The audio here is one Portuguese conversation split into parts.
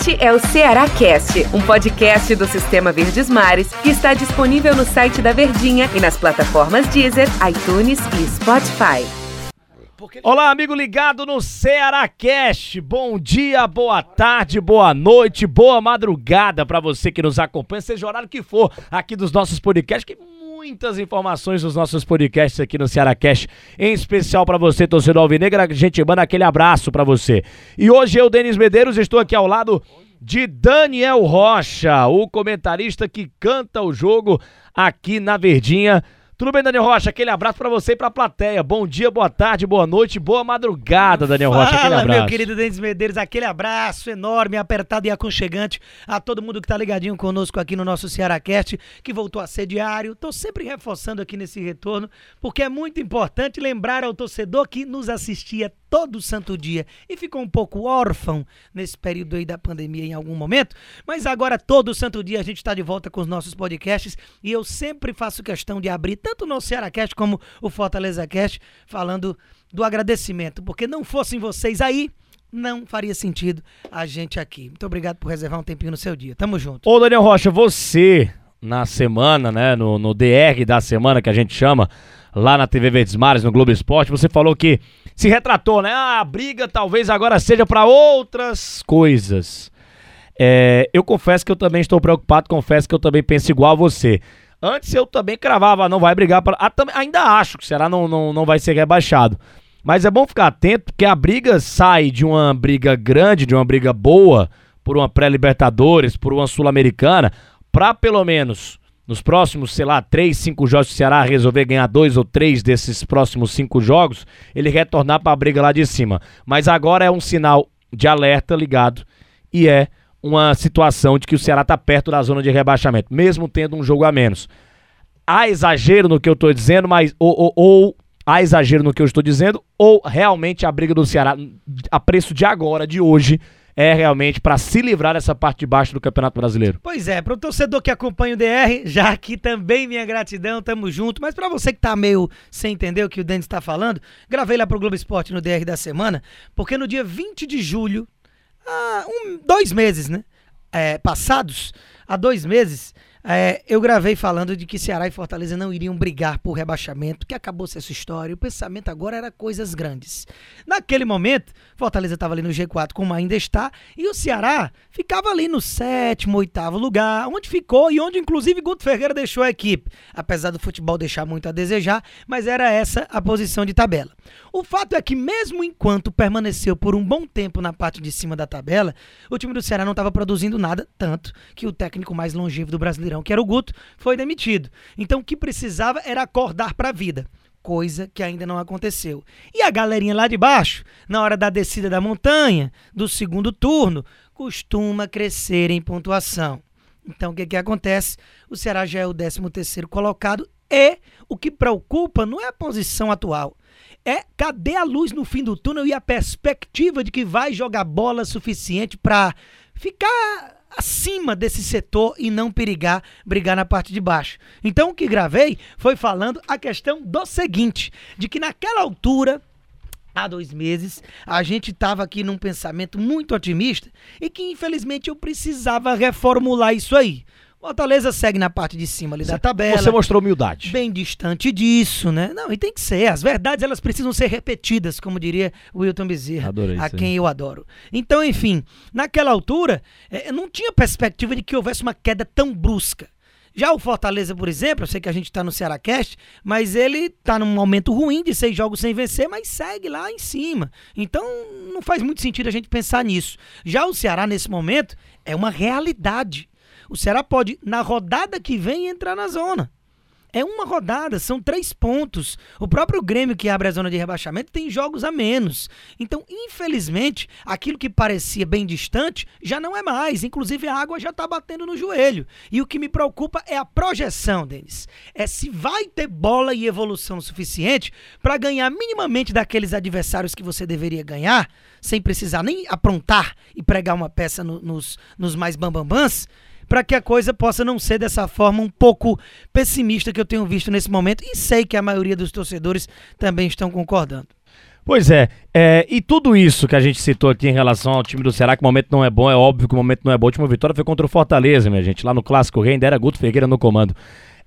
Este é o Ceará Cast, um podcast do Sistema Verdes Mares que está disponível no site da Verdinha e nas plataformas Deezer, iTunes e Spotify. Olá, amigo ligado no Ceará Cast. Bom dia, boa tarde, boa noite, boa madrugada para você que nos acompanha, seja o horário que for aqui dos nossos podcasts, que muitas informações dos nossos podcasts aqui no Ceará Cash, em especial para você, torcedor alvinegra. A gente manda aquele abraço para você. E hoje eu, Denis Medeiros, estou aqui ao lado de Daniel Rocha, o comentarista que canta o jogo aqui na Verdinha. Tudo bem, Daniel Rocha? Aquele abraço para você e pra plateia. Bom dia, boa tarde, boa noite, boa madrugada, Daniel Rocha. Aquele Fala, abraço. meu querido Denis Medeiros, aquele abraço enorme, apertado e aconchegante a todo mundo que tá ligadinho conosco aqui no nosso Cearacast, que voltou a ser diário. Tô sempre reforçando aqui nesse retorno, porque é muito importante lembrar ao torcedor que nos assistia todo santo dia e ficou um pouco órfão nesse período aí da pandemia em algum momento, mas agora todo santo dia a gente está de volta com os nossos podcasts e eu sempre faço questão de abrir tanto o nosso Cearacast como o Fortaleza Cast falando do agradecimento, porque não fossem vocês aí, não faria sentido a gente aqui. Muito obrigado por reservar um tempinho no seu dia. Tamo junto. Ô, Daniel Rocha, você, na semana, né, no, no DR da semana que a gente chama, lá na TV Verdes Mares, no Globo Esporte, você falou que se retratou, né? Ah, a briga talvez agora seja para outras coisas. É, eu confesso que eu também estou preocupado, confesso que eu também penso igual a você. Antes eu também cravava, não vai brigar para. Ah, ainda acho que será não, não, não vai ser rebaixado. Mas é bom ficar atento, porque a briga sai de uma briga grande, de uma briga boa, por uma pré-Libertadores, por uma Sul-Americana, pra pelo menos nos próximos, sei lá, três, cinco jogos que o Ceará resolver ganhar dois ou três desses próximos cinco jogos, ele retornar pra briga lá de cima. Mas agora é um sinal de alerta ligado e é uma situação de que o Ceará tá perto da zona de rebaixamento, mesmo tendo um jogo a menos há exagero no que eu tô dizendo, mas ou, ou, ou há exagero no que eu estou dizendo, ou realmente a briga do Ceará a preço de agora, de hoje, é realmente para se livrar dessa parte de baixo do Campeonato Brasileiro. Pois é, pro torcedor que acompanha o DR, já aqui também minha gratidão, tamo junto. Mas pra você que tá meio sem entender o que o Denis tá falando, gravei lá pro Globo Esporte no DR da semana, porque no dia 20 de julho, há um, dois meses, né? é, passados, há dois meses, é, eu gravei falando de que Ceará e Fortaleza não iriam brigar por rebaixamento, que acabou-se essa história. O pensamento agora era coisas grandes. Naquele momento, Fortaleza estava ali no G4, como ainda está, e o Ceará ficava ali no sétimo, oitavo lugar, onde ficou e onde, inclusive, Guto Ferreira deixou a equipe. Apesar do futebol deixar muito a desejar, mas era essa a posição de tabela. O fato é que, mesmo enquanto permaneceu por um bom tempo na parte de cima da tabela, o time do Ceará não estava produzindo nada, tanto que o técnico mais longevo do Brasileirão, que era o Guto, foi demitido. Então, o que precisava era acordar para a vida. Coisa que ainda não aconteceu. E a galerinha lá de baixo, na hora da descida da montanha, do segundo turno, costuma crescer em pontuação. Então, o que, que acontece? O Ceará já é o 13 terceiro colocado e o que preocupa não é a posição atual, é cadê a luz no fim do túnel e a perspectiva de que vai jogar bola suficiente para ficar acima desse setor e não perigar brigar na parte de baixo. Então o que gravei foi falando a questão do seguinte, de que naquela altura há dois meses, a gente estava aqui num pensamento muito otimista e que infelizmente eu precisava reformular isso aí. Fortaleza segue na parte de cima ali da tabela Você mostrou humildade. bem distante disso, né? Não, e tem que ser. As verdades elas precisam ser repetidas, como diria o Wilton Bezerra, Adorei a aí. quem eu adoro. Então, enfim, naquela altura, eh, não tinha perspectiva de que houvesse uma queda tão brusca. Já o Fortaleza, por exemplo, eu sei que a gente tá no Cearacast, mas ele tá num momento ruim de seis jogos sem vencer, mas segue lá em cima. Então, não faz muito sentido a gente pensar nisso. Já o Ceará, nesse momento, é uma realidade. O Ceará pode, na rodada que vem, entrar na zona. É uma rodada, são três pontos. O próprio Grêmio que abre a zona de rebaixamento tem jogos a menos. Então, infelizmente, aquilo que parecia bem distante já não é mais. Inclusive, a água já está batendo no joelho. E o que me preocupa é a projeção, Denis. É se vai ter bola e evolução suficiente para ganhar minimamente daqueles adversários que você deveria ganhar, sem precisar nem aprontar e pregar uma peça no- nos, nos mais bambambãs para que a coisa possa não ser dessa forma um pouco pessimista que eu tenho visto nesse momento e sei que a maioria dos torcedores também estão concordando. Pois é, é, e tudo isso que a gente citou aqui em relação ao time do Ceará, que o momento não é bom, é óbvio que o momento não é bom. A última vitória foi contra o Fortaleza, minha gente, lá no Clássico Rei, ainda era Guto Figueira no comando.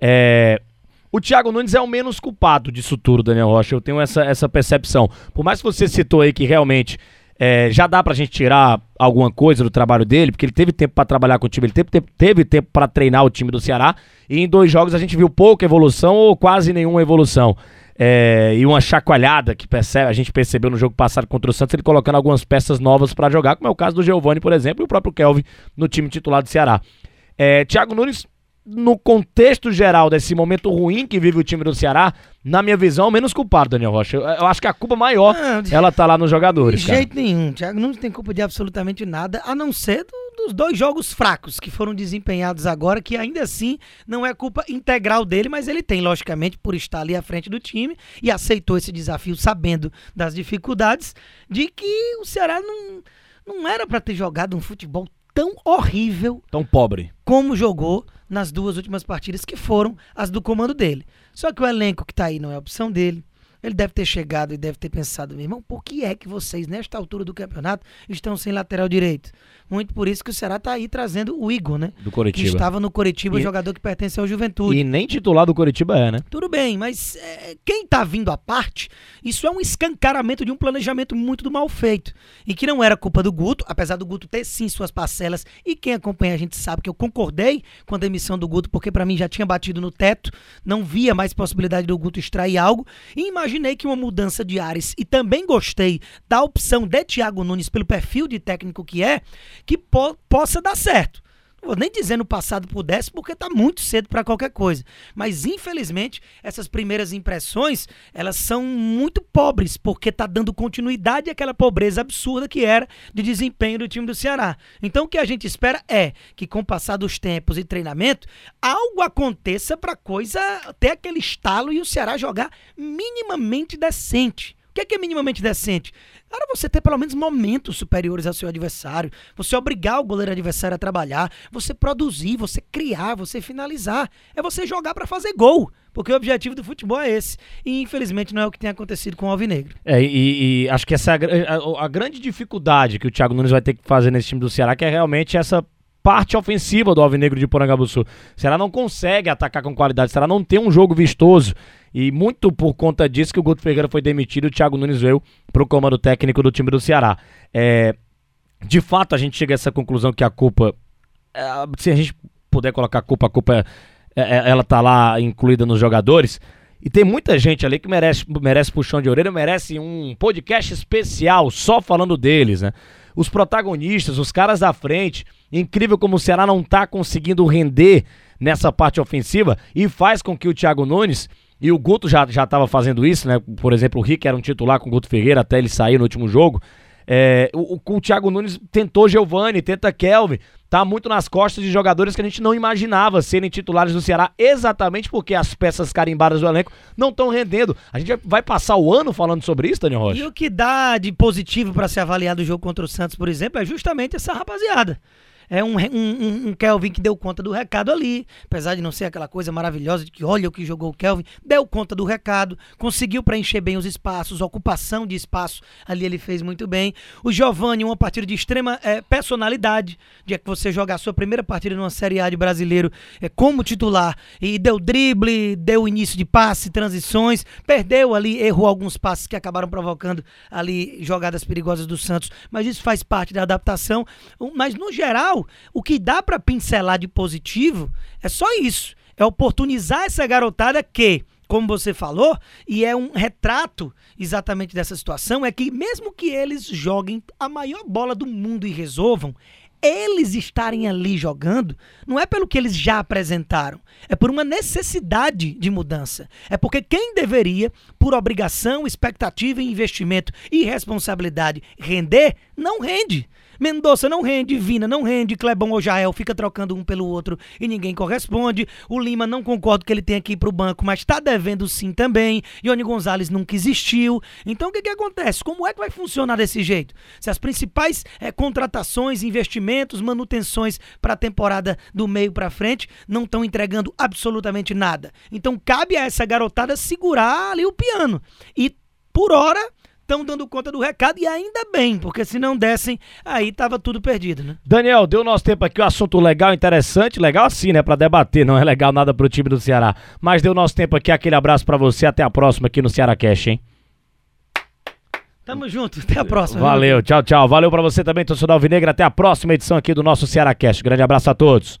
É, o Thiago Nunes é o menos culpado disso tudo, Daniel Rocha. Eu tenho essa, essa percepção. Por mais que você citou aí que realmente é, já dá pra gente tirar alguma coisa do trabalho dele, porque ele teve tempo para trabalhar com o time, ele teve, teve, teve tempo para treinar o time do Ceará, e em dois jogos a gente viu pouca evolução ou quase nenhuma evolução. É, e uma chacoalhada que percebe, a gente percebeu no jogo passado contra o Santos, ele colocando algumas peças novas para jogar, como é o caso do Giovani, por exemplo, e o próprio Kelvin no time titular do Ceará. É, Thiago Nunes no contexto geral desse momento ruim que vive o time do Ceará, na minha visão, menos culpado, Daniel Rocha. Eu, eu acho que a culpa maior, não, ela tá lá nos jogadores. De jeito nenhum. Thiago não tem culpa de absolutamente nada, a não ser do, dos dois jogos fracos que foram desempenhados agora, que ainda assim não é culpa integral dele, mas ele tem, logicamente, por estar ali à frente do time e aceitou esse desafio sabendo das dificuldades, de que o Ceará não, não era para ter jogado um futebol tão horrível. Tão pobre. Como jogou nas duas últimas partidas, que foram as do comando dele. Só que o elenco que tá aí não é opção dele. Ele deve ter chegado e deve ter pensado, meu irmão, por que é que vocês, nesta altura do campeonato, estão sem lateral direito? Muito por isso que o Ceará tá aí trazendo o Igor, né? Do Coritiba. Que estava no Coritiba, e... jogador que pertence ao Juventude. E nem titular do Coritiba é, né? Tudo bem, mas é, quem tá vindo à parte, isso é um escancaramento de um planejamento muito do mal feito. E que não era culpa do Guto, apesar do Guto ter sim suas parcelas. E quem acompanha a gente sabe que eu concordei com a demissão do Guto, porque para mim já tinha batido no teto, não via mais possibilidade do Guto extrair algo. E imaginei que uma mudança de ares, e também gostei da opção de Thiago Nunes pelo perfil de técnico que é, que po possa dar certo. Vou nem dizer no passado pudesse, porque está muito cedo para qualquer coisa. Mas, infelizmente, essas primeiras impressões, elas são muito pobres, porque está dando continuidade àquela pobreza absurda que era de desempenho do time do Ceará. Então, o que a gente espera é que, com o passar dos tempos e treinamento, algo aconteça para coisa ter aquele estalo e o Ceará jogar minimamente decente. O que é, que é minimamente decente? Cara, você ter pelo menos momentos superiores ao seu adversário, você obrigar o goleiro adversário a trabalhar, você produzir, você criar, você finalizar. É você jogar para fazer gol. Porque o objetivo do futebol é esse. E infelizmente não é o que tem acontecido com o Alvinegro. É, e, e acho que essa é a, a, a, grande dificuldade que o Thiago Nunes vai ter que fazer nesse time do Ceará, que é realmente essa parte ofensiva do Alvinegro de Porangabuçu. O Ceará não consegue atacar com qualidade, o Ceará não tem um jogo vistoso. E muito por conta disso que o Guto Ferreira foi demitido o Thiago Nunes veio para o comando técnico do time do Ceará. É, de fato, a gente chega a essa conclusão que a culpa. É, se a gente puder colocar a culpa, a culpa é, é, ela tá lá incluída nos jogadores. E tem muita gente ali que merece, merece puxão de orelha, merece um podcast especial só falando deles, né? Os protagonistas, os caras da frente. Incrível como o Ceará não tá conseguindo render nessa parte ofensiva e faz com que o Thiago Nunes e o Guto já estava fazendo isso, né? Por exemplo, o Rick era um titular com o Guto Ferreira até ele sair no último jogo. É, o, o, Thiago Nunes tentou Giovani, tenta Kelvin. Tá muito nas costas de jogadores que a gente não imaginava serem titulares do Ceará, exatamente porque as peças carimbadas do elenco não estão rendendo. A gente vai passar o ano falando sobre isso, Daniel Rocha. E o que dá de positivo para se avaliar do jogo contra o Santos, por exemplo, é justamente essa rapaziada é um, um, um, Kelvin que deu conta do recado ali, apesar de não ser aquela coisa maravilhosa de que olha o que jogou o Kelvin, deu conta do recado, conseguiu preencher bem os espaços, ocupação de espaço ali ele fez muito bem. O Giovanni, uma partida de extrema é, personalidade, de que você jogar a sua primeira partida numa Série A de brasileiro é, como titular e deu drible, deu início de passe, transições, perdeu ali, errou alguns passes que acabaram provocando ali jogadas perigosas do Santos, mas isso faz parte da adaptação. Mas no geral, o que dá para pincelar de positivo é só isso. É oportunizar essa garotada que, como você falou, e é um retrato exatamente dessa situação, é que mesmo que eles joguem a maior bola do mundo e resolvam, eles estarem ali jogando não é pelo que eles já apresentaram, é por uma necessidade de mudança. É porque quem deveria, por obrigação, expectativa, investimento e responsabilidade, render, não rende. Mendonça não rende, Vina não rende, Clebão ou Jael fica trocando um pelo outro e ninguém corresponde. O Lima não concordo que ele tenha que ir pro banco, mas tá devendo sim também. Ione Gonzalez nunca existiu. Então o que que acontece? Como é que vai funcionar desse jeito? Se as principais é, contratações, investimentos, manutenções para a temporada do meio para frente não estão entregando absolutamente nada. Então cabe a essa garotada segurar ali o piano. E por hora estão dando conta do recado e ainda bem, porque se não dessem, aí tava tudo perdido, né? Daniel, deu nosso tempo aqui, um assunto legal, interessante, legal assim, né, para debater, não é legal nada pro time do Ceará. Mas deu nosso tempo aqui, aquele abraço para você, até a próxima aqui no Ceará Cash, hein? Tamo junto, até a próxima. Valeu, tchau, tchau. Valeu para você também, torcedor Alvinegra, até a próxima edição aqui do nosso Ceará Cast. Grande abraço a todos.